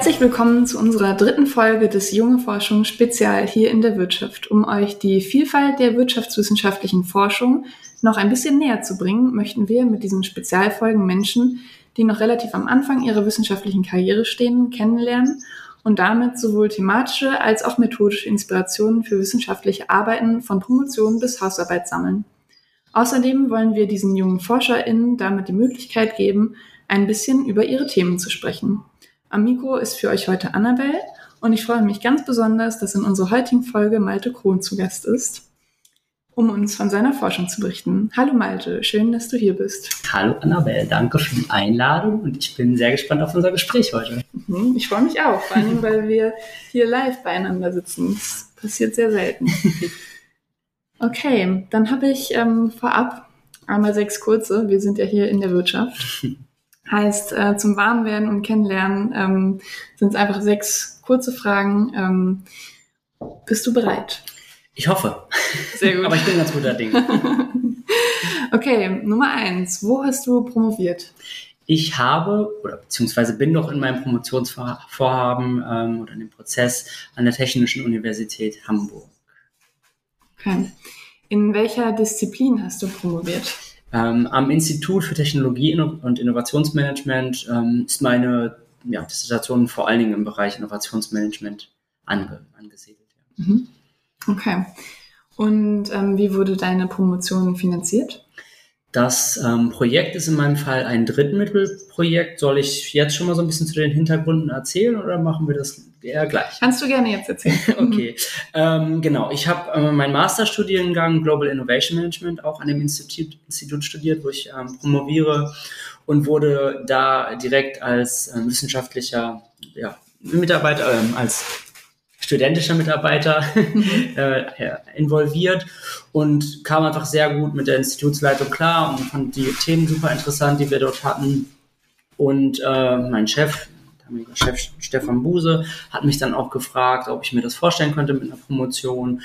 Herzlich willkommen zu unserer dritten Folge des Junge Forschung Spezial hier in der Wirtschaft. Um euch die Vielfalt der wirtschaftswissenschaftlichen Forschung noch ein bisschen näher zu bringen, möchten wir mit diesen Spezialfolgen Menschen, die noch relativ am Anfang ihrer wissenschaftlichen Karriere stehen, kennenlernen und damit sowohl thematische als auch methodische Inspirationen für wissenschaftliche Arbeiten von Promotion bis Hausarbeit sammeln. Außerdem wollen wir diesen jungen ForscherInnen damit die Möglichkeit geben, ein bisschen über ihre Themen zu sprechen. Am Mikro ist für euch heute Annabelle und ich freue mich ganz besonders, dass in unserer heutigen Folge Malte Krohn zu Gast ist, um uns von seiner Forschung zu berichten. Hallo Malte, schön, dass du hier bist. Hallo Annabelle, danke für die Einladung und ich bin sehr gespannt auf unser Gespräch heute. Mhm, ich freue mich auch, vor allem, weil wir hier live beieinander sitzen. Das passiert sehr selten. Okay, dann habe ich ähm, vorab einmal sechs kurze. Wir sind ja hier in der Wirtschaft. Heißt, äh, zum Warmwerden und Kennenlernen ähm, sind es einfach sechs kurze Fragen. Ähm, bist du bereit? Ich hoffe. Sehr gut. Aber ich bin ganz guter Ding. okay, Nummer eins. Wo hast du promoviert? Ich habe, oder beziehungsweise bin noch in meinem Promotionsvorhaben ähm, oder in dem Prozess an der Technischen Universität Hamburg. Okay. In welcher Disziplin hast du promoviert? Ähm, am Institut für Technologie und Innovationsmanagement ähm, ist meine ja, Dissertation vor allen Dingen im Bereich Innovationsmanagement ange angesiedelt. Ja. Mhm. Okay. Und ähm, wie wurde deine Promotion finanziert? Das ähm, Projekt ist in meinem Fall ein Drittmittelprojekt. Soll ich jetzt schon mal so ein bisschen zu den Hintergründen erzählen oder machen wir das eher gleich? Kannst du gerne jetzt erzählen. okay, ähm, genau. Ich habe äh, meinen Masterstudiengang Global Innovation Management auch an dem Institut, Institut studiert, wo ich ähm, promoviere und wurde da direkt als äh, wissenschaftlicher ja, Mitarbeiter, äh, als studentischer Mitarbeiter mhm. äh, involviert und kam einfach sehr gut mit der Institutsleitung klar und fand die Themen super interessant, die wir dort hatten. Und äh, mein Chef, Chef Stefan Buse, hat mich dann auch gefragt, ob ich mir das vorstellen könnte mit einer Promotion.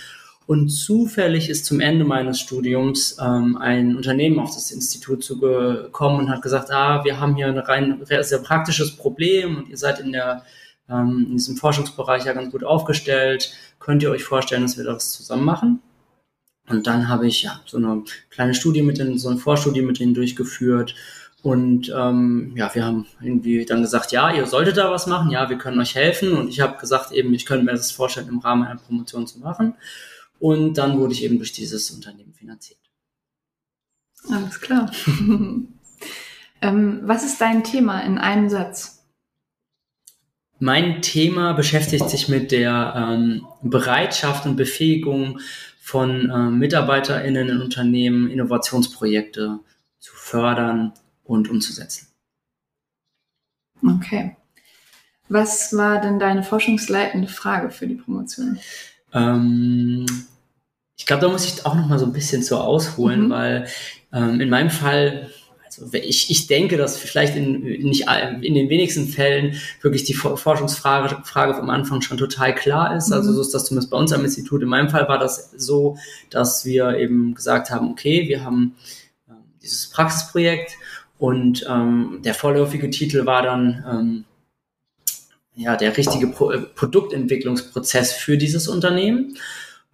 Und zufällig ist zum Ende meines Studiums ähm, ein Unternehmen auf das Institut zugekommen und hat gesagt, ah, wir haben hier ein rein sehr praktisches Problem und ihr seid in der ähm, in diesem Forschungsbereich ja ganz gut aufgestellt. Könnt ihr euch vorstellen, dass wir das zusammen machen? Und dann habe ich ja so eine kleine Studie mit denen, so eine Vorstudie mit denen durchgeführt. Und ähm, ja, wir haben irgendwie dann gesagt, ja, ihr solltet da was machen, ja, wir können euch helfen. Und ich habe gesagt, eben, ich könnte mir das vorstellen, im Rahmen einer Promotion zu machen. Und dann wurde ich eben durch dieses Unternehmen finanziert. Alles klar. ähm, was ist dein Thema in einem Satz? Mein Thema beschäftigt sich mit der ähm, Bereitschaft und Befähigung von äh, MitarbeiterInnen in Unternehmen, Innovationsprojekte zu fördern und umzusetzen. Okay. Was war denn deine forschungsleitende Frage für die Promotion? Ähm, ich glaube, da muss ich auch noch mal so ein bisschen zu ausholen, mhm. weil ähm, in meinem Fall ich, ich denke, dass vielleicht in, nicht in den wenigsten Fällen wirklich die Forschungsfrage Frage vom Anfang schon total klar ist. Also mhm. so ist das zumindest bei uns am Institut. In meinem Fall war das so, dass wir eben gesagt haben, okay, wir haben äh, dieses Praxisprojekt und ähm, der vorläufige Titel war dann ähm, ja der richtige Pro Produktentwicklungsprozess für dieses Unternehmen.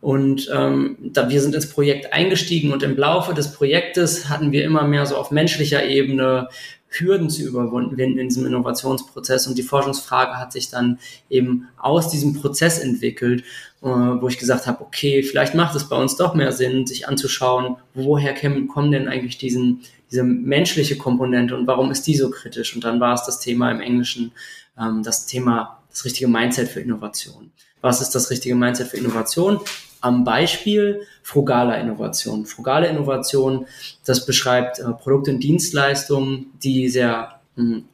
Und ähm, da wir sind ins Projekt eingestiegen und im Laufe des Projektes hatten wir immer mehr so auf menschlicher Ebene Hürden zu überwinden in diesem Innovationsprozess. Und die Forschungsfrage hat sich dann eben aus diesem Prozess entwickelt, äh, wo ich gesagt habe, okay, vielleicht macht es bei uns doch mehr Sinn, sich anzuschauen, woher kommen denn eigentlich diesen, diese menschliche Komponente und warum ist die so kritisch? Und dann war es das Thema im Englischen, ähm, das Thema, das richtige Mindset für Innovation. Was ist das richtige Mindset für Innovation? am Beispiel frugaler Innovation. Frugale Innovation, das beschreibt äh, Produkte und Dienstleistungen, die sehr hm,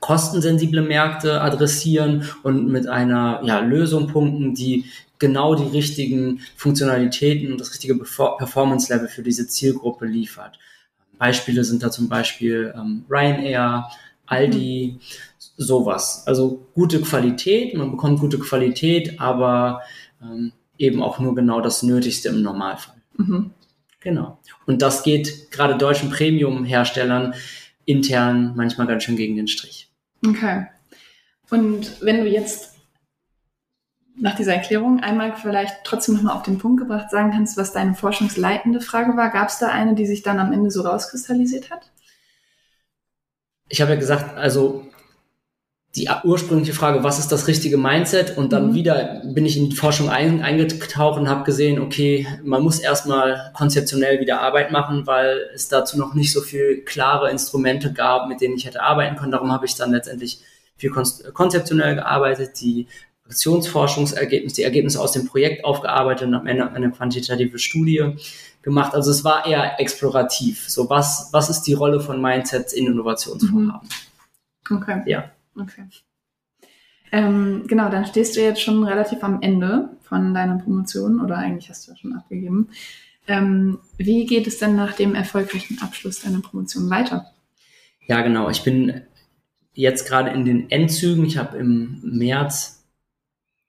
kostensensible Märkte adressieren und mit einer ja, Lösung punkten, die genau die richtigen Funktionalitäten und das richtige Performance-Level für diese Zielgruppe liefert. Beispiele sind da zum Beispiel ähm, Ryanair, Aldi, sowas. Also gute Qualität, man bekommt gute Qualität, aber ähm, eben auch nur genau das Nötigste im Normalfall. Mhm. Genau. Und das geht gerade deutschen Premium-Herstellern intern manchmal ganz schön gegen den Strich. Okay. Und wenn du jetzt nach dieser Erklärung einmal vielleicht trotzdem nochmal auf den Punkt gebracht sagen kannst, was deine forschungsleitende Frage war, gab es da eine, die sich dann am Ende so rauskristallisiert hat? Ich habe ja gesagt, also die ursprüngliche Frage, was ist das richtige Mindset? Und dann mhm. wieder bin ich in die Forschung ein, eingetaucht und habe gesehen, okay, man muss erstmal konzeptionell wieder Arbeit machen, weil es dazu noch nicht so viel klare Instrumente gab, mit denen ich hätte arbeiten können. Darum habe ich dann letztendlich viel konzeptionell gearbeitet, die Aktionsforschungsergebnisse, die Ergebnisse aus dem Projekt aufgearbeitet und am Ende eine quantitative Studie gemacht. Also es war eher explorativ. So was, was ist die Rolle von Mindsets in Innovationsvorhaben? Mhm. Okay. Ja. Okay. Ähm, genau, dann stehst du jetzt schon relativ am Ende von deiner Promotion oder eigentlich hast du ja schon abgegeben. Ähm, wie geht es denn nach dem erfolgreichen Abschluss deiner Promotion weiter? Ja, genau. Ich bin jetzt gerade in den Endzügen. Ich habe im März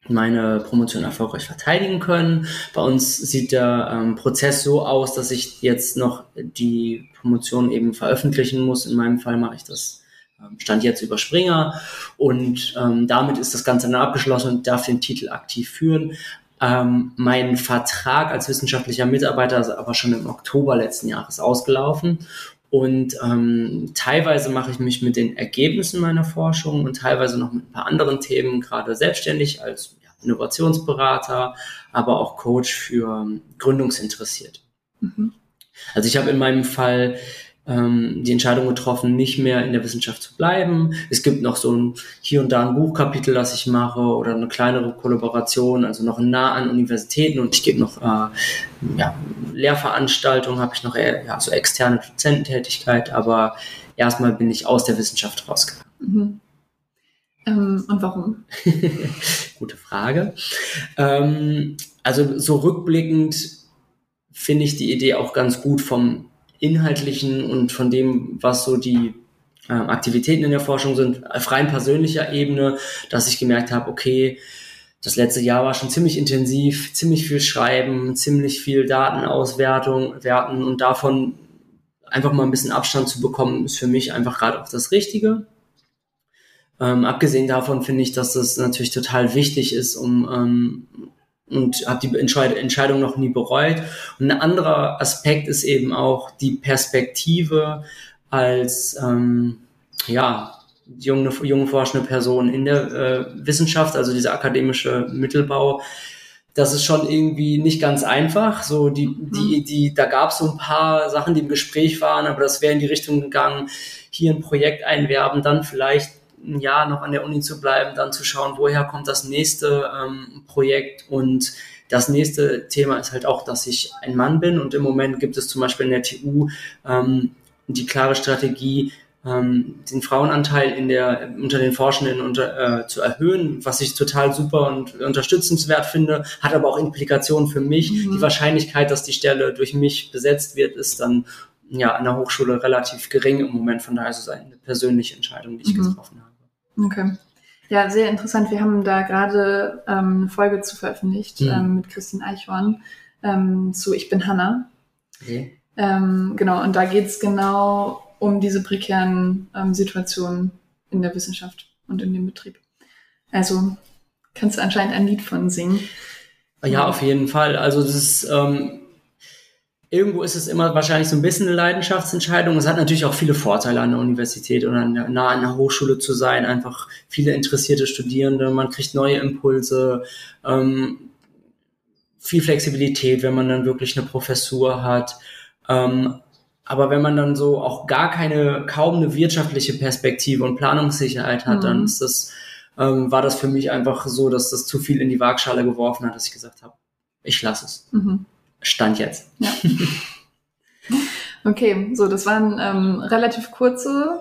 meine Promotion erfolgreich verteidigen können. Bei uns sieht der ähm, Prozess so aus, dass ich jetzt noch die Promotion eben veröffentlichen muss. In meinem Fall mache ich das Stand jetzt über Springer und ähm, damit ist das Ganze dann abgeschlossen und darf den Titel aktiv führen. Ähm, mein Vertrag als wissenschaftlicher Mitarbeiter ist aber schon im Oktober letzten Jahres ausgelaufen und ähm, teilweise mache ich mich mit den Ergebnissen meiner Forschung und teilweise noch mit ein paar anderen Themen gerade selbstständig als ja, Innovationsberater, aber auch Coach für ähm, Gründungsinteressierte. Mhm. Also ich habe in meinem Fall ähm, die Entscheidung getroffen, nicht mehr in der Wissenschaft zu bleiben. Es gibt noch so ein hier und da ein Buchkapitel, das ich mache oder eine kleinere Kollaboration, also noch nah an Universitäten und ich gebe noch äh, ja, Lehrveranstaltungen, habe ich noch eher, ja, so externe Dozententätigkeit, aber erstmal bin ich aus der Wissenschaft rausgegangen. Mhm. Ähm, und warum? Gute Frage. Ähm, also so rückblickend finde ich die Idee auch ganz gut vom inhaltlichen und von dem, was so die äh, Aktivitäten in der Forschung sind, auf rein persönlicher Ebene, dass ich gemerkt habe, okay, das letzte Jahr war schon ziemlich intensiv, ziemlich viel Schreiben, ziemlich viel Datenauswertung, werten und davon einfach mal ein bisschen Abstand zu bekommen, ist für mich einfach gerade auch das Richtige. Ähm, abgesehen davon finde ich, dass das natürlich total wichtig ist, um ähm, und habe die Entscheidung noch nie bereut. Und ein anderer Aspekt ist eben auch die Perspektive als ähm, ja junge, junge forschende Person in der äh, Wissenschaft, also dieser akademische Mittelbau. Das ist schon irgendwie nicht ganz einfach. So die, die, mhm. die, da gab es so ein paar Sachen, die im Gespräch waren, aber das wäre in die Richtung gegangen, hier ein Projekt einwerben, dann vielleicht ein Jahr noch an der Uni zu bleiben, dann zu schauen, woher kommt das nächste ähm, Projekt und das nächste Thema ist halt auch, dass ich ein Mann bin und im Moment gibt es zum Beispiel in der TU ähm, die klare Strategie, ähm, den Frauenanteil in der, unter den Forschenden unter, äh, zu erhöhen, was ich total super und unterstützenswert finde, hat aber auch Implikationen für mich. Mhm. Die Wahrscheinlichkeit, dass die Stelle durch mich besetzt wird, ist dann ja an der Hochschule relativ gering im Moment. Von daher ist es eine persönliche Entscheidung, die ich mhm. getroffen habe. Okay. Ja, sehr interessant. Wir haben da gerade ähm, eine Folge zu veröffentlicht mhm. ähm, mit Christine Eichhorn ähm, zu Ich bin Hanna. Okay. Ähm, genau, und da geht es genau um diese prekären ähm, Situationen in der Wissenschaft und in dem Betrieb. Also kannst du anscheinend ein Lied von singen. Ja, auf jeden Fall. Also das ist ähm, irgendwo ist es immer wahrscheinlich so ein bisschen eine Leidenschaftsentscheidung. Es hat natürlich auch viele Vorteile an der Universität oder nah an der Hochschule zu sein. Einfach viele interessierte Studierende, man kriegt neue Impulse, ähm, viel Flexibilität, wenn man dann wirklich eine Professur hat. Ähm, aber wenn man dann so auch gar keine, kaum eine wirtschaftliche Perspektive und Planungssicherheit hat, mhm. dann ist das, ähm, war das für mich einfach so, dass das zu viel in die Waagschale geworfen hat, dass ich gesagt habe, ich lasse es. Mhm. Stand jetzt. Ja. Okay, so, das waren ähm, relativ kurze,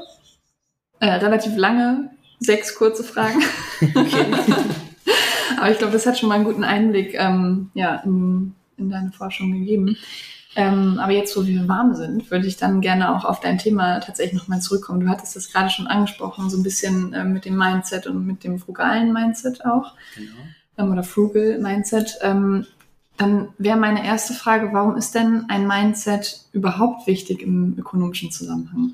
äh, relativ lange, sechs kurze Fragen. Okay. Aber ich glaube, das hat schon mal einen guten Einblick ähm, ja, in, in deine Forschung gegeben. Ähm, aber jetzt, wo wir warm sind, würde ich dann gerne auch auf dein Thema tatsächlich nochmal zurückkommen. Du hattest das gerade schon angesprochen, so ein bisschen äh, mit dem Mindset und mit dem frugalen Mindset auch. Genau. Ähm, oder frugal Mindset. Dann wäre meine erste Frage, warum ist denn ein Mindset überhaupt wichtig im ökonomischen Zusammenhang?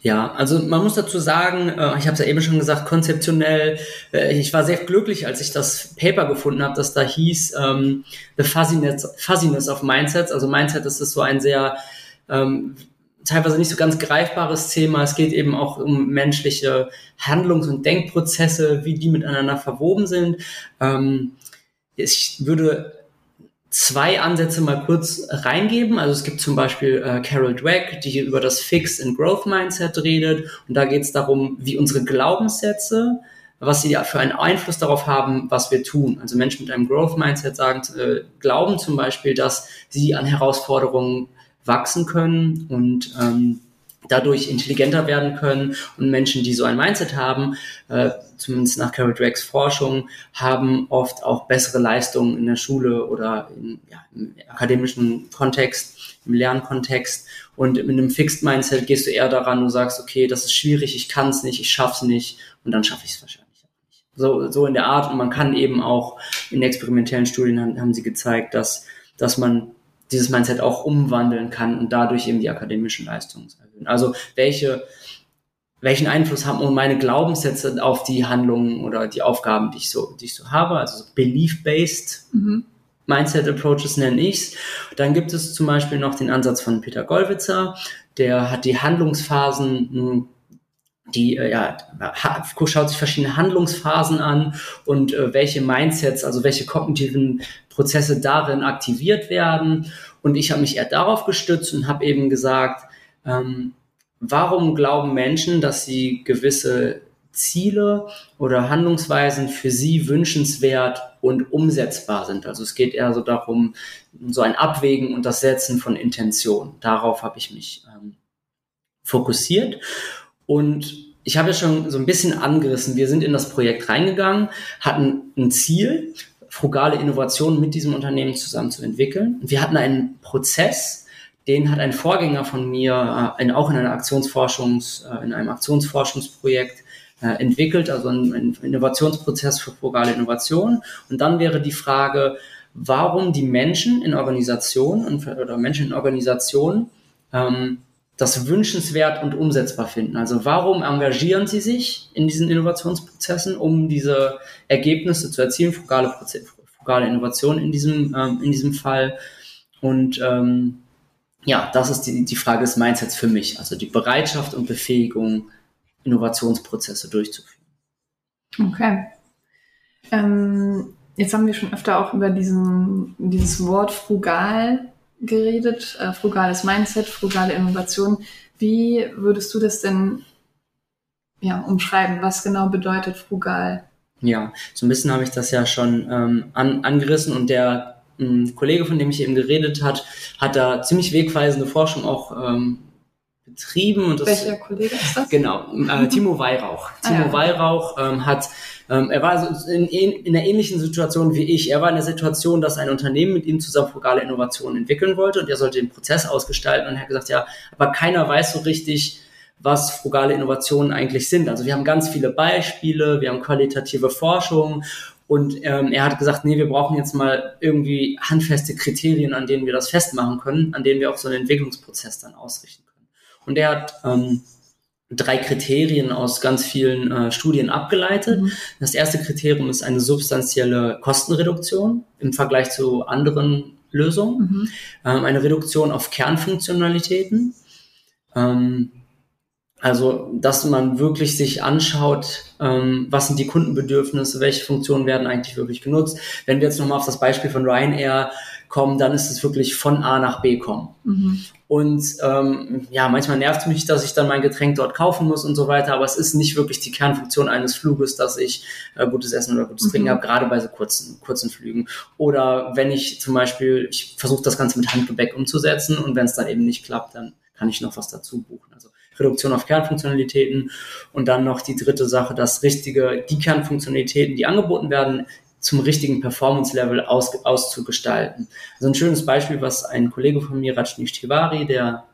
Ja, also man muss dazu sagen, äh, ich habe es ja eben schon gesagt, konzeptionell, äh, ich war sehr glücklich, als ich das Paper gefunden habe, das da hieß ähm, The Fuzziness, Fuzziness of Mindsets. Also Mindset, das ist so ein sehr ähm, teilweise nicht so ganz greifbares Thema. Es geht eben auch um menschliche Handlungs- und Denkprozesse, wie die miteinander verwoben sind. Ähm, ich würde zwei Ansätze mal kurz reingeben. Also es gibt zum Beispiel äh, Carol Dweck, die hier über das Fix and Growth Mindset redet. Und da geht es darum, wie unsere Glaubenssätze, was sie für einen Einfluss darauf haben, was wir tun. Also Menschen mit einem Growth Mindset sagen, äh, glauben zum Beispiel, dass sie an Herausforderungen wachsen können und ähm, dadurch intelligenter werden können. Und Menschen, die so ein Mindset haben, äh, zumindest nach Carol Dwecks Forschung, haben oft auch bessere Leistungen in der Schule oder in, ja, im akademischen Kontext, im Lernkontext. Und mit einem Fixed Mindset gehst du eher daran, du sagst, okay, das ist schwierig, ich kann es nicht, ich schaff's nicht und dann schaffe ich es wahrscheinlich. So, so in der Art. Und man kann eben auch in experimentellen Studien haben, haben sie gezeigt, dass, dass man dieses Mindset auch umwandeln kann und dadurch eben die akademischen Leistungen erhöhen. Also welche, welchen Einfluss haben meine Glaubenssätze auf die Handlungen oder die Aufgaben, die ich so, die ich so habe, also so belief-based mhm. Mindset Approaches nenne ich's. Dann gibt es zum Beispiel noch den Ansatz von Peter Gollwitzer, der hat die Handlungsphasen hm, die äh, ja, schaut sich verschiedene Handlungsphasen an und äh, welche Mindsets, also welche kognitiven Prozesse darin aktiviert werden. Und ich habe mich eher darauf gestützt und habe eben gesagt, ähm, warum glauben Menschen, dass sie gewisse Ziele oder Handlungsweisen für sie wünschenswert und umsetzbar sind. Also es geht eher so darum, so ein Abwägen und das Setzen von Intention. Darauf habe ich mich ähm, fokussiert. Und ich habe ja schon so ein bisschen angerissen, wir sind in das Projekt reingegangen, hatten ein Ziel, frugale Innovationen mit diesem Unternehmen zusammen zu entwickeln. Wir hatten einen Prozess, den hat ein Vorgänger von mir äh, in, auch in einer Aktionsforschungs, äh, in einem Aktionsforschungsprojekt äh, entwickelt, also ein, ein, Innovationsprozess für frugale Innovation. Und dann wäre die Frage, warum die Menschen in Organisationen oder Menschen in Organisationen ähm, das wünschenswert und umsetzbar finden. Also warum engagieren Sie sich in diesen Innovationsprozessen, um diese Ergebnisse zu erzielen, frugale, Proze frugale Innovation in diesem, ähm, in diesem Fall. Und ähm, ja, das ist die, die Frage des Mindsets für mich, also die Bereitschaft und Befähigung, Innovationsprozesse durchzuführen. Okay. Ähm, jetzt haben wir schon öfter auch über diesen, dieses Wort frugal geredet, äh, frugales Mindset, frugale Innovation. Wie würdest du das denn ja, umschreiben? Was genau bedeutet frugal? Ja, so ein bisschen habe ich das ja schon ähm, an, angerissen und der ein Kollege, von dem ich eben geredet hat, hat da ziemlich wegweisende Forschung auch ähm, betrieben. Und das, Welcher Kollege ist das? Genau, äh, Timo Weihrauch. Ah, Timo ja. Weihrauch ähm, hat ähm, er war in, in, einer ähnlichen Situation wie ich. Er war in der Situation, dass ein Unternehmen mit ihm zusammen frugale Innovationen entwickeln wollte und er sollte den Prozess ausgestalten und er hat gesagt, ja, aber keiner weiß so richtig, was frugale Innovationen eigentlich sind. Also wir haben ganz viele Beispiele, wir haben qualitative Forschung und ähm, er hat gesagt, nee, wir brauchen jetzt mal irgendwie handfeste Kriterien, an denen wir das festmachen können, an denen wir auch so einen Entwicklungsprozess dann ausrichten können. Und er hat ähm, drei Kriterien aus ganz vielen äh, Studien abgeleitet. Mhm. Das erste Kriterium ist eine substanzielle Kostenreduktion im Vergleich zu anderen Lösungen, mhm. ähm, eine Reduktion auf Kernfunktionalitäten. Ähm, also, dass man wirklich sich anschaut, ähm, was sind die Kundenbedürfnisse, welche Funktionen werden eigentlich wirklich genutzt. Wenn wir jetzt nochmal auf das Beispiel von Ryanair kommen, dann ist es wirklich von A nach B kommen. Mhm. Und ähm, ja, manchmal nervt mich, dass ich dann mein Getränk dort kaufen muss und so weiter, aber es ist nicht wirklich die Kernfunktion eines Fluges, dass ich äh, gutes Essen oder gutes mhm. Trinken habe, gerade bei so kurzen, kurzen Flügen. Oder wenn ich zum Beispiel, ich versuche das Ganze mit Handgepäck umzusetzen und wenn es dann eben nicht klappt, dann kann ich noch was dazu buchen. Also Reduktion auf Kernfunktionalitäten und dann noch die dritte Sache, dass richtige, die Kernfunktionalitäten, die angeboten werden, zum richtigen Performance-Level aus, auszugestalten. Also ein schönes Beispiel, was ein Kollege von mir, Rajneesh Tiwari, der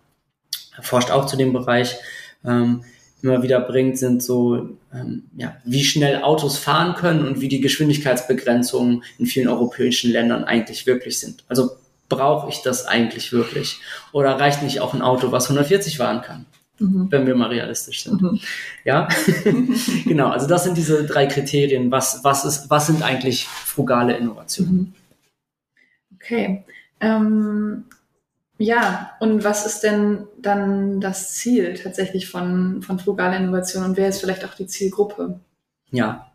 forscht auch zu dem Bereich, ähm, immer wieder bringt, sind so, ähm, ja, wie schnell Autos fahren können und wie die Geschwindigkeitsbegrenzungen in vielen europäischen Ländern eigentlich wirklich sind. Also brauche ich das eigentlich wirklich? Oder reicht nicht auch ein Auto, was 140 fahren kann? Mhm. wenn wir mal realistisch sind. Mhm. Ja, genau. Also das sind diese drei Kriterien. Was, was, ist, was sind eigentlich frugale Innovationen? Mhm. Okay. Ähm, ja, und was ist denn dann das Ziel tatsächlich von, von frugaler Innovation und wer ist vielleicht auch die Zielgruppe? Ja.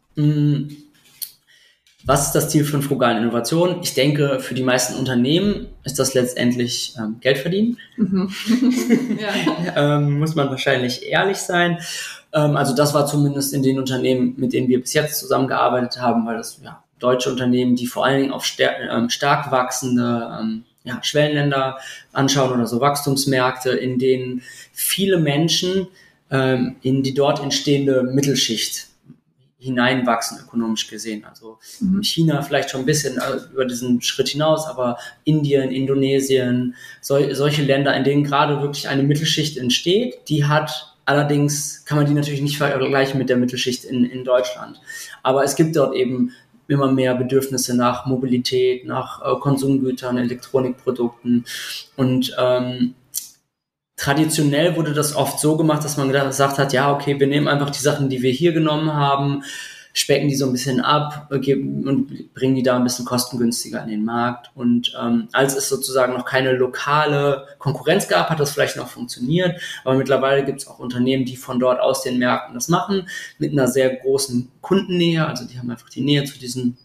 Was ist das Ziel von frugalen Innovationen? Ich denke, für die meisten Unternehmen ist das letztendlich ähm, Geld verdienen. Mhm. ja. ähm, muss man wahrscheinlich ehrlich sein. Ähm, also das war zumindest in den Unternehmen, mit denen wir bis jetzt zusammengearbeitet haben, weil das ja, deutsche Unternehmen, die vor allen Dingen auf star ähm, stark wachsende ähm, ja, Schwellenländer anschauen oder so Wachstumsmärkte, in denen viele Menschen ähm, in die dort entstehende Mittelschicht hineinwachsen, ökonomisch gesehen. Also mhm. China vielleicht schon ein bisschen äh, über diesen Schritt hinaus, aber Indien, Indonesien, sol solche Länder, in denen gerade wirklich eine Mittelschicht entsteht, die hat allerdings, kann man die natürlich nicht vergleichen mit der Mittelschicht in, in Deutschland. Aber es gibt dort eben immer mehr Bedürfnisse nach Mobilität, nach äh, Konsumgütern, Elektronikprodukten. Und ähm, traditionell wurde das oft so gemacht, dass man gesagt hat, ja, okay, wir nehmen einfach die Sachen, die wir hier genommen haben, specken die so ein bisschen ab äh, und bringen die da ein bisschen kostengünstiger in den Markt. Und ähm, als es sozusagen noch keine lokale Konkurrenz gab, hat das vielleicht noch funktioniert. Aber mittlerweile gibt es auch Unternehmen, die von dort aus den Märkten das machen, mit einer sehr großen Kundennähe. Also die haben einfach die Nähe zu diesen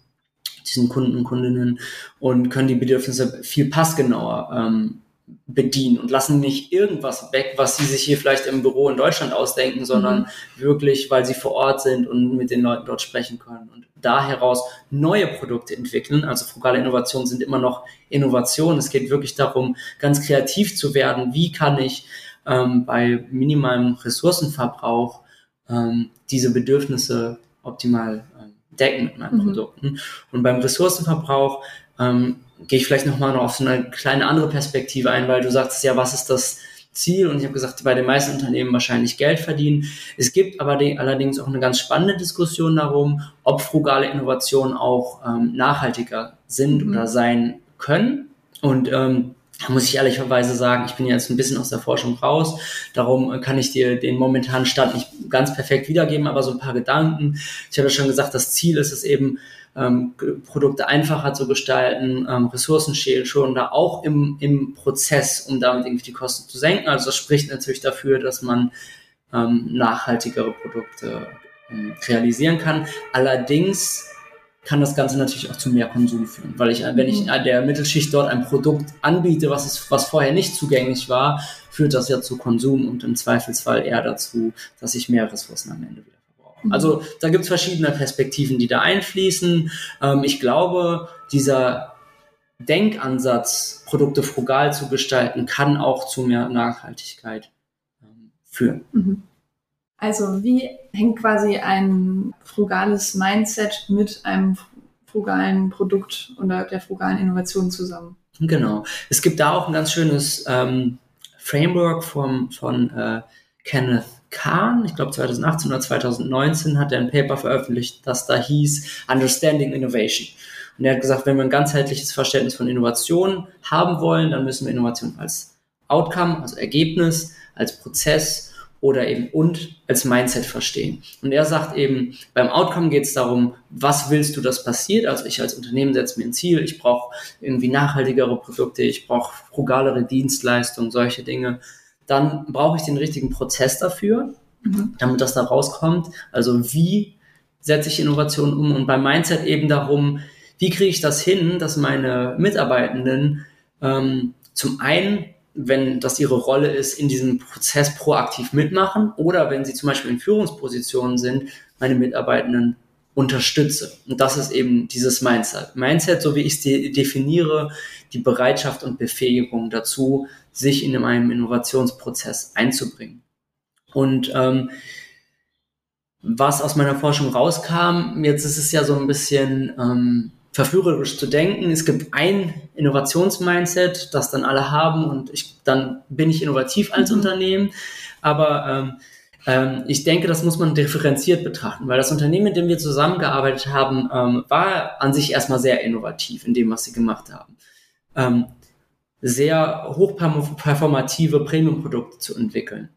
diesen Kunden und Kundinnen und können die Bedürfnisse viel passgenauer ähm, bedienen und lassen nicht irgendwas weg, was sie sich hier vielleicht im Büro in Deutschland ausdenken, sondern mhm. wirklich, weil sie vor Ort sind und mit den Leuten dort sprechen können und da heraus neue Produkte entwickeln. Also frugale Innovationen sind immer noch Innovationen. Es geht wirklich darum, ganz kreativ zu werden. Wie kann ich ähm, bei minimalem Ressourcenverbrauch ähm, diese Bedürfnisse optimal ähm, decken mit meinen mhm. Produkten? Und beim Ressourcenverbrauch ähm, gehe ich vielleicht nochmal noch auf so eine kleine andere Perspektive ein, weil du sagst ja, was ist das Ziel? Und ich habe gesagt, bei den meisten Unternehmen wahrscheinlich Geld verdienen. Es gibt aber die, allerdings auch eine ganz spannende Diskussion darum, ob frugale Innovationen auch ähm, nachhaltiger sind mhm. oder sein können. Und ähm, da muss ich ehrlicherweise sagen, ich bin jetzt ein bisschen aus der Forschung raus. Darum kann ich dir den momentanen Stand nicht ganz perfekt wiedergeben, aber so ein paar Gedanken. Ich habe ja schon gesagt, das Ziel ist es eben, ähm, Produkte einfacher zu gestalten, ähm, da auch im, im Prozess, um damit irgendwie die Kosten zu senken. Also das spricht natürlich dafür, dass man ähm, nachhaltigere Produkte ähm, realisieren kann. Allerdings kann das Ganze natürlich auch zu mehr Konsum führen, weil ich, wenn ich mhm. der Mittelschicht dort ein Produkt anbiete, was es, was vorher nicht zugänglich war, führt das ja zu Konsum und im Zweifelsfall eher dazu, dass ich mehr Ressourcen am Ende wieder Mhm. Also da gibt es verschiedene Perspektiven, die da einfließen. Ähm, ich glaube, dieser Denkansatz, Produkte frugal zu gestalten, kann auch zu mehr Nachhaltigkeit ähm, führen. Mhm. Also wie hängt quasi ein frugales Mindset mit einem frugalen Produkt oder der frugalen Innovation zusammen? Genau. Es gibt da auch ein ganz schönes ähm, Framework vom, von äh, Kenneth Kahn, ich glaube 2018 oder 2019, hat er ein Paper veröffentlicht, das da hieß Understanding Innovation. Und er hat gesagt, wenn wir ein ganzheitliches Verständnis von Innovation haben wollen, dann müssen wir Innovation als Outcome, also Ergebnis, als Prozess oder eben und als Mindset verstehen. Und er sagt eben, beim Outcome geht es darum, was willst du, dass passiert? Also ich als Unternehmen setze mir ein Ziel, ich brauche irgendwie nachhaltigere Produkte, ich brauche frugalere Dienstleistungen, solche Dinge dann brauche ich den richtigen Prozess dafür, mhm. damit das da rauskommt. Also wie setze ich Innovation um und beim Mindset eben darum, wie kriege ich das hin, dass meine Mitarbeitenden ähm, zum einen, wenn das ihre Rolle ist, in diesem Prozess proaktiv mitmachen oder wenn sie zum Beispiel in Führungspositionen sind, meine Mitarbeitenden unterstütze. Und das ist eben dieses Mindset. Mindset, so wie ich es definiere, die Bereitschaft und Befähigung dazu, sich in einem Innovationsprozess einzubringen. Und ähm, was aus meiner Forschung rauskam, jetzt ist es ja so ein bisschen ähm, verführerisch zu denken. Es gibt ein Innovationsmindset, das dann alle haben und ich, dann bin ich innovativ als mhm. Unternehmen. Aber ähm, ähm, ich denke, das muss man differenziert betrachten, weil das Unternehmen, mit dem wir zusammengearbeitet haben, ähm, war an sich erstmal sehr innovativ in dem, was sie gemacht haben. Ähm, sehr hochperformative Premium-Produkte zu entwickeln.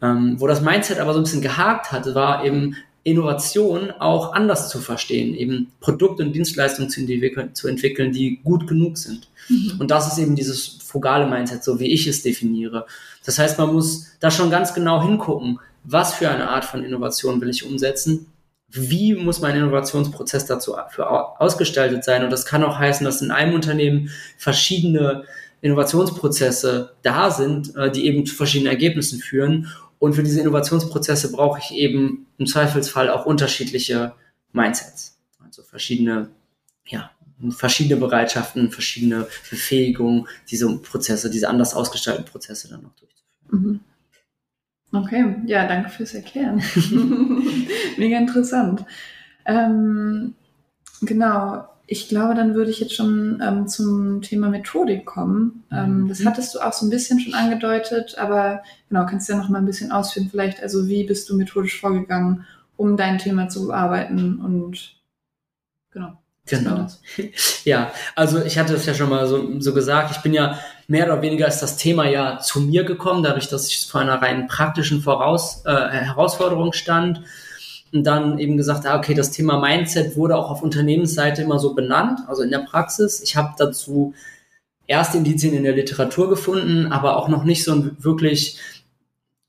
Ähm, wo das Mindset aber so ein bisschen gehakt hatte, war eben Innovation auch anders zu verstehen, eben Produkte und Dienstleistungen zu entwickeln, zu entwickeln die gut genug sind. Mhm. Und das ist eben dieses frugale Mindset, so wie ich es definiere. Das heißt, man muss da schon ganz genau hingucken, was für eine Art von Innovation will ich umsetzen, wie muss mein Innovationsprozess dazu ausgestaltet sein. Und das kann auch heißen, dass in einem Unternehmen verschiedene Innovationsprozesse da sind, äh, die eben zu verschiedenen Ergebnissen führen. Und für diese Innovationsprozesse brauche ich eben im Zweifelsfall auch unterschiedliche Mindsets. Also verschiedene, ja, verschiedene Bereitschaften, verschiedene Befähigungen, diese Prozesse, diese anders ausgestalteten Prozesse dann noch durchzuführen. Mhm. Okay, ja, danke fürs Erklären. Mega interessant. Ähm, genau, ich glaube, dann würde ich jetzt schon ähm, zum Thema Methodik kommen. Ähm, mhm. Das hattest du auch so ein bisschen schon angedeutet, aber genau, kannst du ja noch mal ein bisschen ausführen vielleicht. Also wie bist du methodisch vorgegangen, um dein Thema zu bearbeiten und genau. Genau. Ja, also ich hatte es ja schon mal so, so gesagt, ich bin ja mehr oder weniger ist das Thema ja zu mir gekommen, dadurch, dass ich vor einer rein praktischen Voraus, äh, Herausforderung stand und dann eben gesagt, ah, okay, das Thema Mindset wurde auch auf Unternehmensseite immer so benannt, also in der Praxis. Ich habe dazu erste Indizien in der Literatur gefunden, aber auch noch nicht so wirklich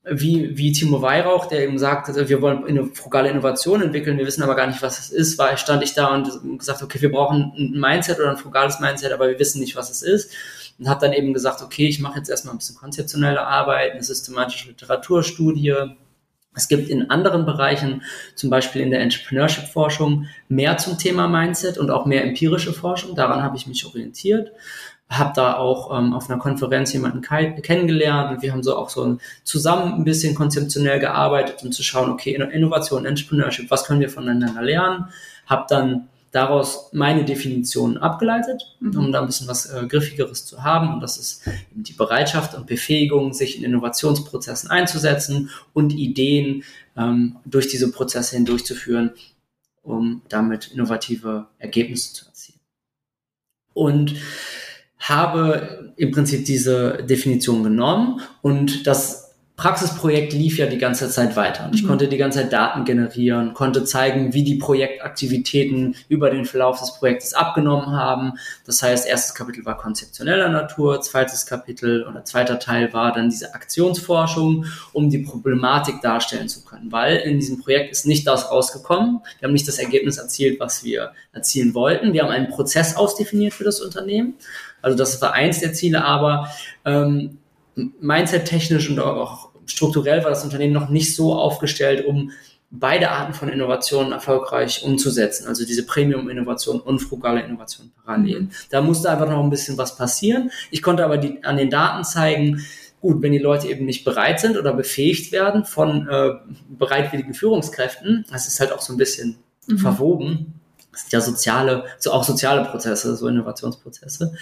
wie, wie Timo Weihrauch, der eben sagt, also wir wollen eine frugale Innovation entwickeln, wir wissen aber gar nicht, was es ist, war, stand ich da und gesagt, okay, wir brauchen ein Mindset oder ein frugales Mindset, aber wir wissen nicht, was es ist. Und habe dann eben gesagt, okay, ich mache jetzt erstmal ein bisschen konzeptionelle Arbeit, eine systematische Literaturstudie, es gibt in anderen Bereichen, zum Beispiel in der Entrepreneurship-Forschung, mehr zum Thema Mindset und auch mehr empirische Forschung. Daran habe ich mich orientiert. Habe da auch ähm, auf einer Konferenz jemanden kennengelernt und wir haben so auch so zusammen ein bisschen konzeptionell gearbeitet, um zu schauen, okay, Innovation, Entrepreneurship, was können wir voneinander lernen? Habe dann daraus meine Definition abgeleitet, mhm. um da ein bisschen was äh, Griffigeres zu haben. Und das ist die Bereitschaft und Befähigung, sich in Innovationsprozessen einzusetzen und Ideen ähm, durch diese Prozesse hindurchzuführen, um damit innovative Ergebnisse zu erzielen. Und habe im Prinzip diese Definition genommen und das Praxisprojekt lief ja die ganze Zeit weiter und ich mhm. konnte die ganze Zeit Daten generieren, konnte zeigen, wie die Projektaktivitäten über den Verlauf des Projektes abgenommen haben. Das heißt, erstes Kapitel war konzeptioneller Natur, zweites Kapitel oder zweiter Teil war dann diese Aktionsforschung, um die Problematik darstellen zu können, weil in diesem Projekt ist nicht das rausgekommen. Wir haben nicht das Ergebnis erzielt, was wir erzielen wollten. Wir haben einen Prozess ausdefiniert für das Unternehmen. Also das war eins der Ziele, aber ähm, Mindset-technisch und auch strukturell war das Unternehmen noch nicht so aufgestellt, um beide Arten von Innovationen erfolgreich umzusetzen. Also diese Premium-Innovation und frugale Innovation parallel. Mhm. Da musste einfach noch ein bisschen was passieren. Ich konnte aber die, an den Daten zeigen, gut, wenn die Leute eben nicht bereit sind oder befähigt werden von äh, bereitwilligen Führungskräften, das ist halt auch so ein bisschen mhm. verwoben. Das sind ja soziale, so auch soziale Prozesse, so Innovationsprozesse.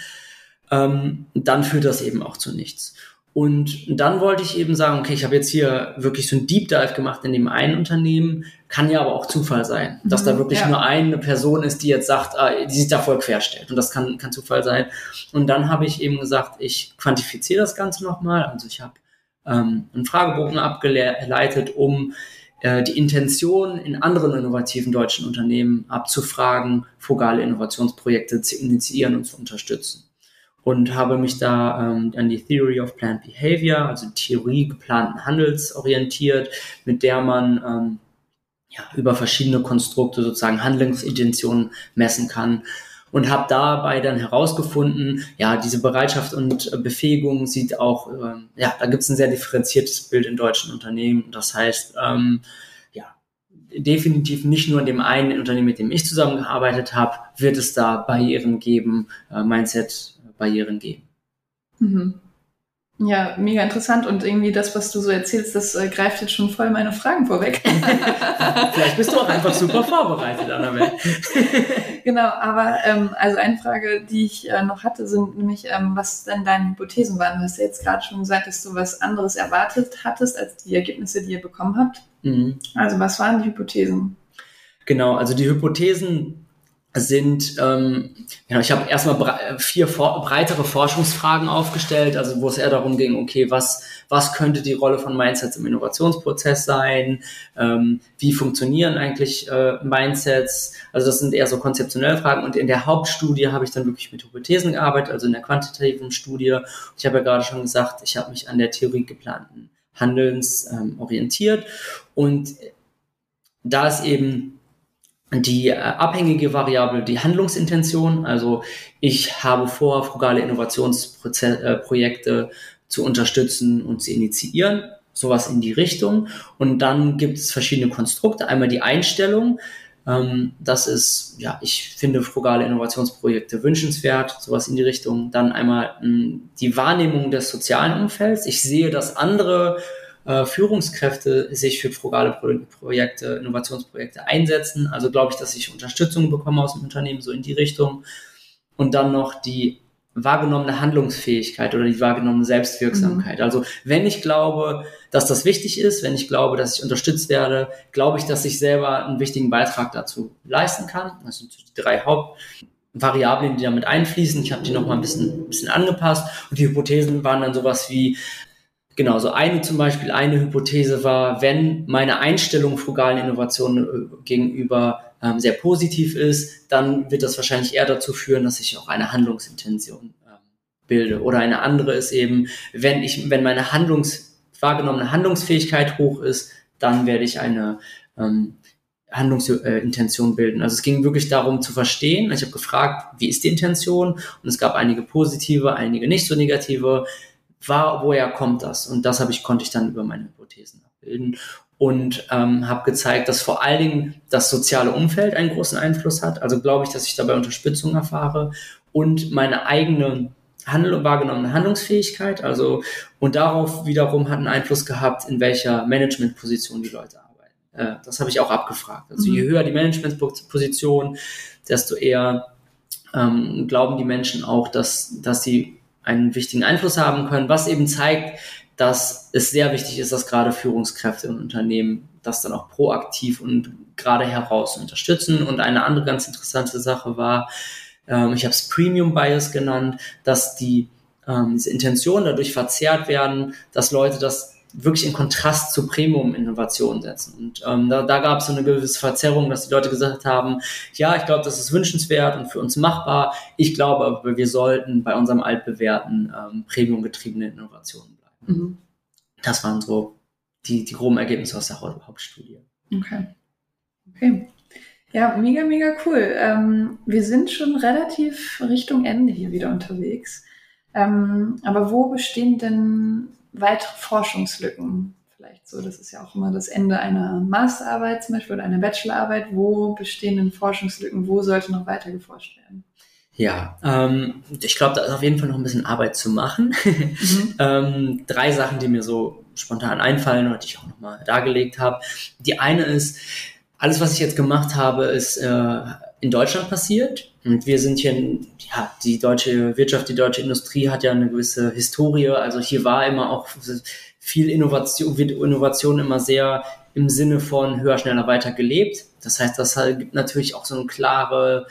Ähm, dann führt das eben auch zu nichts. Und dann wollte ich eben sagen, okay, ich habe jetzt hier wirklich so ein Deep Dive gemacht in dem einen Unternehmen, kann ja aber auch Zufall sein, dass da mhm, wirklich ja. nur eine Person ist, die jetzt sagt, äh, die sich da voll querstellt. Und das kann, kann Zufall sein. Und dann habe ich eben gesagt, ich quantifiziere das Ganze nochmal. Also ich habe ähm, einen Fragebogen abgeleitet, um äh, die Intention in anderen innovativen deutschen Unternehmen abzufragen, frugale Innovationsprojekte zu initiieren und zu unterstützen und habe mich da ähm, an die Theory of Planned Behavior, also Theorie geplanten Handels orientiert, mit der man ähm, ja, über verschiedene Konstrukte sozusagen Handlungsintentionen messen kann und habe dabei dann herausgefunden, ja, diese Bereitschaft und Befähigung sieht auch, ähm, ja, da gibt es ein sehr differenziertes Bild in deutschen Unternehmen. Das heißt, ähm, ja, definitiv nicht nur in dem einen Unternehmen, mit dem ich zusammengearbeitet habe, wird es da Barrieren geben, äh, Mindset Barrieren geben. Mhm. Ja, mega interessant und irgendwie das, was du so erzählst, das äh, greift jetzt schon voll meine Fragen vorweg. Vielleicht bist du auch einfach super vorbereitet, Annabelle. genau, aber ähm, also eine Frage, die ich äh, noch hatte, sind nämlich, ähm, was denn deine Hypothesen waren. Du hast ja jetzt gerade schon gesagt, dass du was anderes erwartet hattest als die Ergebnisse, die ihr bekommen habt. Mhm. Also was waren die Hypothesen? Genau, also die Hypothesen sind, ähm, genau, ich habe erstmal bre vier for breitere Forschungsfragen aufgestellt, also wo es eher darum ging, okay, was, was könnte die Rolle von Mindsets im Innovationsprozess sein? Ähm, wie funktionieren eigentlich äh, Mindsets? Also das sind eher so konzeptionelle Fragen und in der Hauptstudie habe ich dann wirklich mit Hypothesen gearbeitet, also in der quantitativen Studie. Ich habe ja gerade schon gesagt, ich habe mich an der Theorie geplanten Handelns ähm, orientiert und da ist eben die äh, abhängige Variable, die Handlungsintention. Also ich habe vor, frugale Innovationsprojekte äh, zu unterstützen und zu initiieren, sowas in die Richtung. Und dann gibt es verschiedene Konstrukte. Einmal die Einstellung. Ähm, das ist, ja, ich finde frugale Innovationsprojekte wünschenswert, sowas in die Richtung. Dann einmal die Wahrnehmung des sozialen Umfelds. Ich sehe, dass andere äh, Führungskräfte sich für frugale Pro Projekte, Innovationsprojekte einsetzen. Also glaube ich, dass ich Unterstützung bekomme aus dem Unternehmen, so in die Richtung. Und dann noch die wahrgenommene Handlungsfähigkeit oder die wahrgenommene Selbstwirksamkeit. Mhm. Also wenn ich glaube, dass das wichtig ist, wenn ich glaube, dass ich unterstützt werde, glaube ich, dass ich selber einen wichtigen Beitrag dazu leisten kann. Das sind die drei Hauptvariablen, die damit einfließen. Ich habe die noch mal ein bisschen, ein bisschen angepasst und die Hypothesen waren dann sowas wie, Genau, so eine zum Beispiel, eine Hypothese war, wenn meine Einstellung frugalen Innovationen äh, gegenüber ähm, sehr positiv ist, dann wird das wahrscheinlich eher dazu führen, dass ich auch eine Handlungsintention ähm, bilde. Oder eine andere ist eben, wenn ich, wenn meine Handlungs, wahrgenommene Handlungsfähigkeit hoch ist, dann werde ich eine ähm, Handlungsintention äh, bilden. Also es ging wirklich darum zu verstehen. Ich habe gefragt, wie ist die Intention? Und es gab einige positive, einige nicht so negative war, woher kommt das? Und das habe ich, konnte ich dann über meine Hypothesen abbilden und ähm, habe gezeigt, dass vor allen Dingen das soziale Umfeld einen großen Einfluss hat. Also glaube ich, dass ich dabei Unterstützung erfahre und meine eigene Handel wahrgenommene Handlungsfähigkeit. Also und darauf wiederum hat einen Einfluss gehabt, in welcher Managementposition die Leute arbeiten. Äh, das habe ich auch abgefragt. Also je mhm. höher die Managementposition, desto eher ähm, glauben die Menschen auch, dass dass sie einen wichtigen Einfluss haben können, was eben zeigt, dass es sehr wichtig ist, dass gerade Führungskräfte und Unternehmen das dann auch proaktiv und gerade heraus unterstützen. Und eine andere ganz interessante Sache war, ähm, ich habe es Premium Bias genannt, dass die ähm, diese Intentionen dadurch verzerrt werden, dass Leute das wirklich in Kontrast zu Premium-Innovationen setzen. Und ähm, da, da gab es so eine gewisse Verzerrung, dass die Leute gesagt haben, ja, ich glaube, das ist wünschenswert und für uns machbar. Ich glaube aber, wir sollten bei unserem altbewährten ähm, Premium-getriebenen Innovationen bleiben. Mhm. Das waren so die, die groben Ergebnisse aus der Hauptstudie. Okay. Okay. Ja, mega, mega cool. Ähm, wir sind schon relativ Richtung Ende hier wieder unterwegs. Ähm, aber wo bestehen denn weitere Forschungslücken. Vielleicht so, das ist ja auch immer das Ende einer Masterarbeit zum Beispiel oder einer Bachelorarbeit. Wo bestehen denn Forschungslücken? Wo sollte noch weiter geforscht werden? Ja, ähm, ich glaube, da ist auf jeden Fall noch ein bisschen Arbeit zu machen. Mhm. ähm, drei Sachen, die mir so spontan einfallen und die ich auch nochmal dargelegt habe. Die eine ist, alles, was ich jetzt gemacht habe, ist äh, in Deutschland passiert. Und wir sind hier, ja, die deutsche Wirtschaft, die deutsche Industrie hat ja eine gewisse Historie. Also hier war immer auch viel Innovation, wird Innovation immer sehr im Sinne von höher, schneller, weiter gelebt. Das heißt, das gibt natürlich auch so eine klare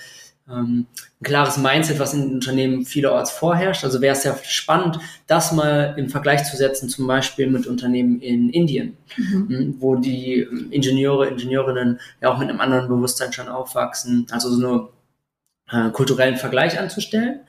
ähm, ein klares Mindset, was in Unternehmen vielerorts vorherrscht. Also wäre es ja spannend, das mal im Vergleich zu setzen, zum Beispiel mit Unternehmen in Indien, mhm. Hm, wo die Ingenieure, Ingenieurinnen ja auch mit einem anderen Bewusstsein schon aufwachsen. Also so einen äh, kulturellen Vergleich anzustellen.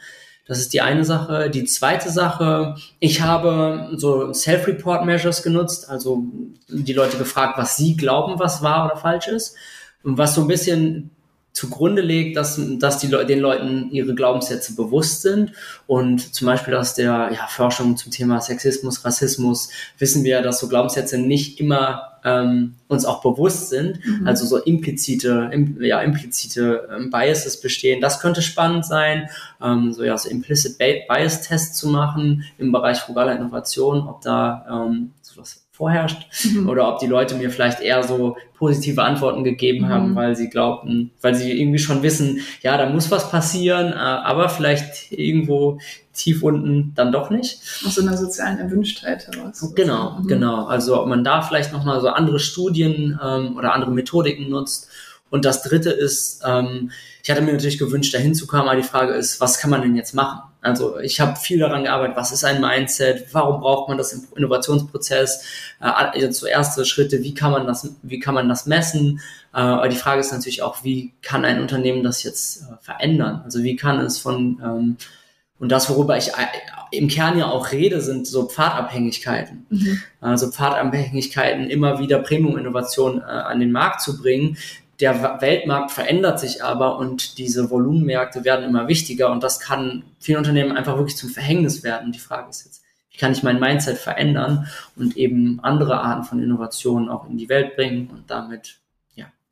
Das ist die eine Sache. Die zweite Sache, ich habe so Self-Report-Measures genutzt, also die Leute gefragt, was sie glauben, was wahr oder falsch ist. Und was so ein bisschen zugrunde legt, dass, dass die Le den Leuten ihre Glaubenssätze bewusst sind. Und zum Beispiel aus der ja, Forschung zum Thema Sexismus, Rassismus wissen wir, dass so Glaubenssätze nicht immer ähm, uns auch bewusst sind, mhm. also so implizite, im, ja, implizite ähm, Biases bestehen. Das könnte spannend sein, ähm, so ja, so Implicit Bias Tests zu machen im Bereich frugaler Innovation, ob da ähm, sowas vorherrscht mhm. oder ob die Leute mir vielleicht eher so positive Antworten gegeben mhm. haben, weil sie glaubten, weil sie irgendwie schon wissen, ja, da muss was passieren, äh, aber vielleicht irgendwo tief unten dann doch nicht. Aus so einer sozialen Erwünschtheit heraus. Genau, mhm. genau. Also ob man da vielleicht nochmal so andere Studien ähm, oder andere Methodiken nutzt Und das dritte ist, ähm, ich hatte mir natürlich gewünscht, dahin zu kommen, aber die Frage ist, was kann man denn jetzt machen? Also ich habe viel daran gearbeitet, was ist ein Mindset, warum braucht man das im Innovationsprozess, äh, also zuerst Schritte, wie kann man das, wie kann man das messen? Äh, aber die Frage ist natürlich auch, wie kann ein Unternehmen das jetzt äh, verändern? Also wie kann es von ähm, und das, worüber ich äh, im Kern ja auch rede, sind so Pfadabhängigkeiten. Mhm. Also Pfadabhängigkeiten, immer wieder Premium-Innovation äh, an den Markt zu bringen. Der Weltmarkt verändert sich aber und diese Volumenmärkte werden immer wichtiger und das kann vielen Unternehmen einfach wirklich zum Verhängnis werden. Die Frage ist jetzt, wie kann ich mein Mindset verändern und eben andere Arten von Innovationen auch in die Welt bringen und damit.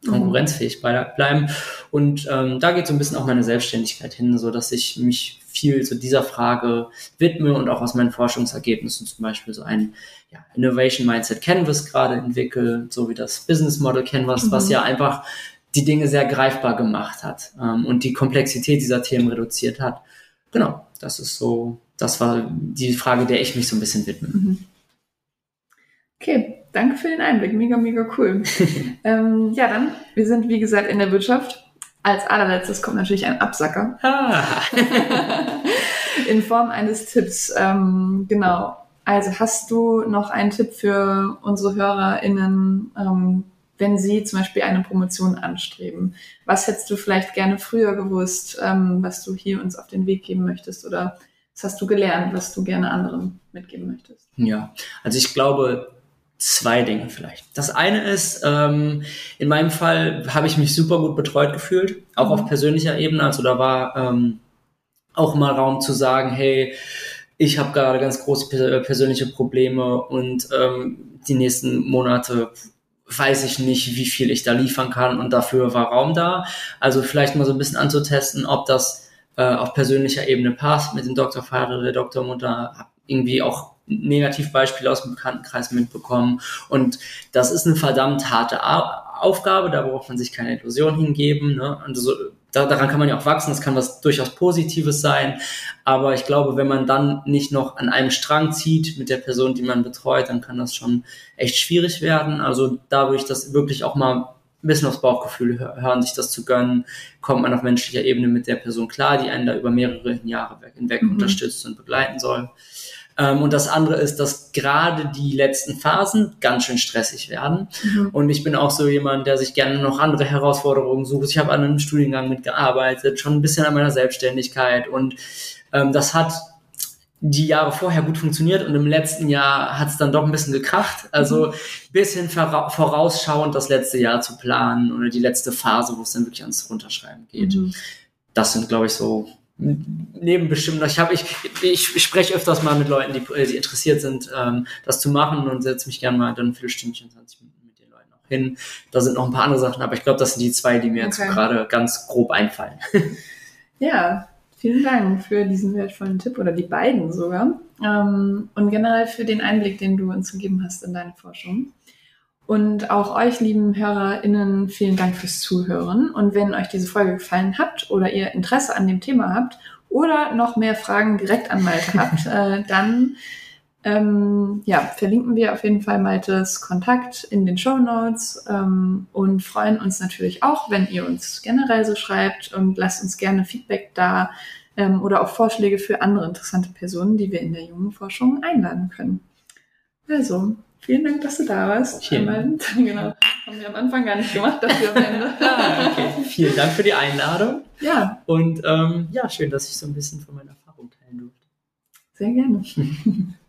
Konkurrenzfähig bleiben. Und ähm, da geht so ein bisschen auch meine Selbstständigkeit hin, so dass ich mich viel zu dieser Frage widme und auch aus meinen Forschungsergebnissen zum Beispiel so ein ja, Innovation Mindset Canvas gerade entwickle, so wie das Business Model Canvas, mhm. was ja einfach die Dinge sehr greifbar gemacht hat ähm, und die Komplexität dieser Themen reduziert hat. Genau, das ist so, das war die Frage, der ich mich so ein bisschen widme. Mhm. Okay, danke für den Einblick, mega, mega cool. ähm, ja, dann, wir sind wie gesagt in der Wirtschaft als allerletztes kommt natürlich ein Absacker. Ah. In Form eines Tipps. Ähm, genau. Also hast du noch einen Tipp für unsere HörerInnen, ähm, wenn sie zum Beispiel eine Promotion anstreben? Was hättest du vielleicht gerne früher gewusst, ähm, was du hier uns auf den Weg geben möchtest? Oder was hast du gelernt, was du gerne anderen mitgeben möchtest? Ja, also ich glaube, zwei Dinge vielleicht. Das eine ist, ähm, in meinem Fall habe ich mich super gut betreut gefühlt, auch auf mhm. persönlicher Ebene. Also da war ähm, auch mal Raum zu sagen, hey, ich habe gerade ganz große persönliche Probleme und ähm, die nächsten Monate weiß ich nicht, wie viel ich da liefern kann und dafür war Raum da. Also vielleicht mal so ein bisschen anzutesten, ob das äh, auf persönlicher Ebene passt mit dem Doktorvater, der Doktormutter, irgendwie auch Negativbeispiele aus dem Bekanntenkreis mitbekommen. Und das ist eine verdammt harte Aufgabe, da braucht man sich keine Illusion hingeben. Ne? Und so, da, daran kann man ja auch wachsen, das kann was durchaus Positives sein. Aber ich glaube, wenn man dann nicht noch an einem Strang zieht mit der Person, die man betreut, dann kann das schon echt schwierig werden. Also da würde ich das wirklich auch mal ein bisschen aufs Bauchgefühl hören, sich das zu gönnen, kommt man auf menschlicher Ebene mit der Person klar, die einen da über mehrere Jahre hinweg mhm. unterstützt und begleiten soll. Ähm, und das andere ist, dass gerade die letzten Phasen ganz schön stressig werden. Mhm. Und ich bin auch so jemand, der sich gerne noch andere Herausforderungen sucht. Ich habe an einem Studiengang mitgearbeitet, schon ein bisschen an meiner Selbstständigkeit. Und ähm, das hat die Jahre vorher gut funktioniert und im letzten Jahr hat es dann doch ein bisschen gekracht. Also mhm. bisschen vorausschauend das letzte Jahr zu planen oder die letzte Phase, wo es dann wirklich ans Runterschreiben geht. Mhm. Das sind, glaube ich, so neben bestimmten, ich habe, ich, ich, ich spreche öfters mal mit Leuten, die, die interessiert sind, ähm, das zu machen und setze mich gerne mal dann ein Viertelstündchen, 20 Minuten mit den Leuten auch hin. Da sind noch ein paar andere Sachen, aber ich glaube, das sind die zwei, die mir okay. jetzt gerade ganz grob einfallen. Ja, vielen Dank für diesen wertvollen Tipp oder die beiden sogar. Ähm, und generell für den Einblick, den du uns gegeben hast in deine Forschung. Und auch euch, lieben HörerInnen, vielen Dank fürs Zuhören. Und wenn euch diese Folge gefallen hat oder ihr Interesse an dem Thema habt oder noch mehr Fragen direkt an Malte habt, äh, dann ähm, ja, verlinken wir auf jeden Fall Maltes Kontakt in den Show Notes ähm, und freuen uns natürlich auch, wenn ihr uns generell so schreibt und lasst uns gerne Feedback da ähm, oder auch Vorschläge für andere interessante Personen, die wir in der jungen Forschung einladen können. Also, Vielen Dank, dass du da warst. Vielen Dank. Genau. Haben wir am Anfang gar nicht gemacht, dafür am Ende. ah, okay. Vielen Dank für die Einladung. Ja. Und ähm, ja, schön, dass ich so ein bisschen von meiner Erfahrung teilen durfte. Sehr gerne.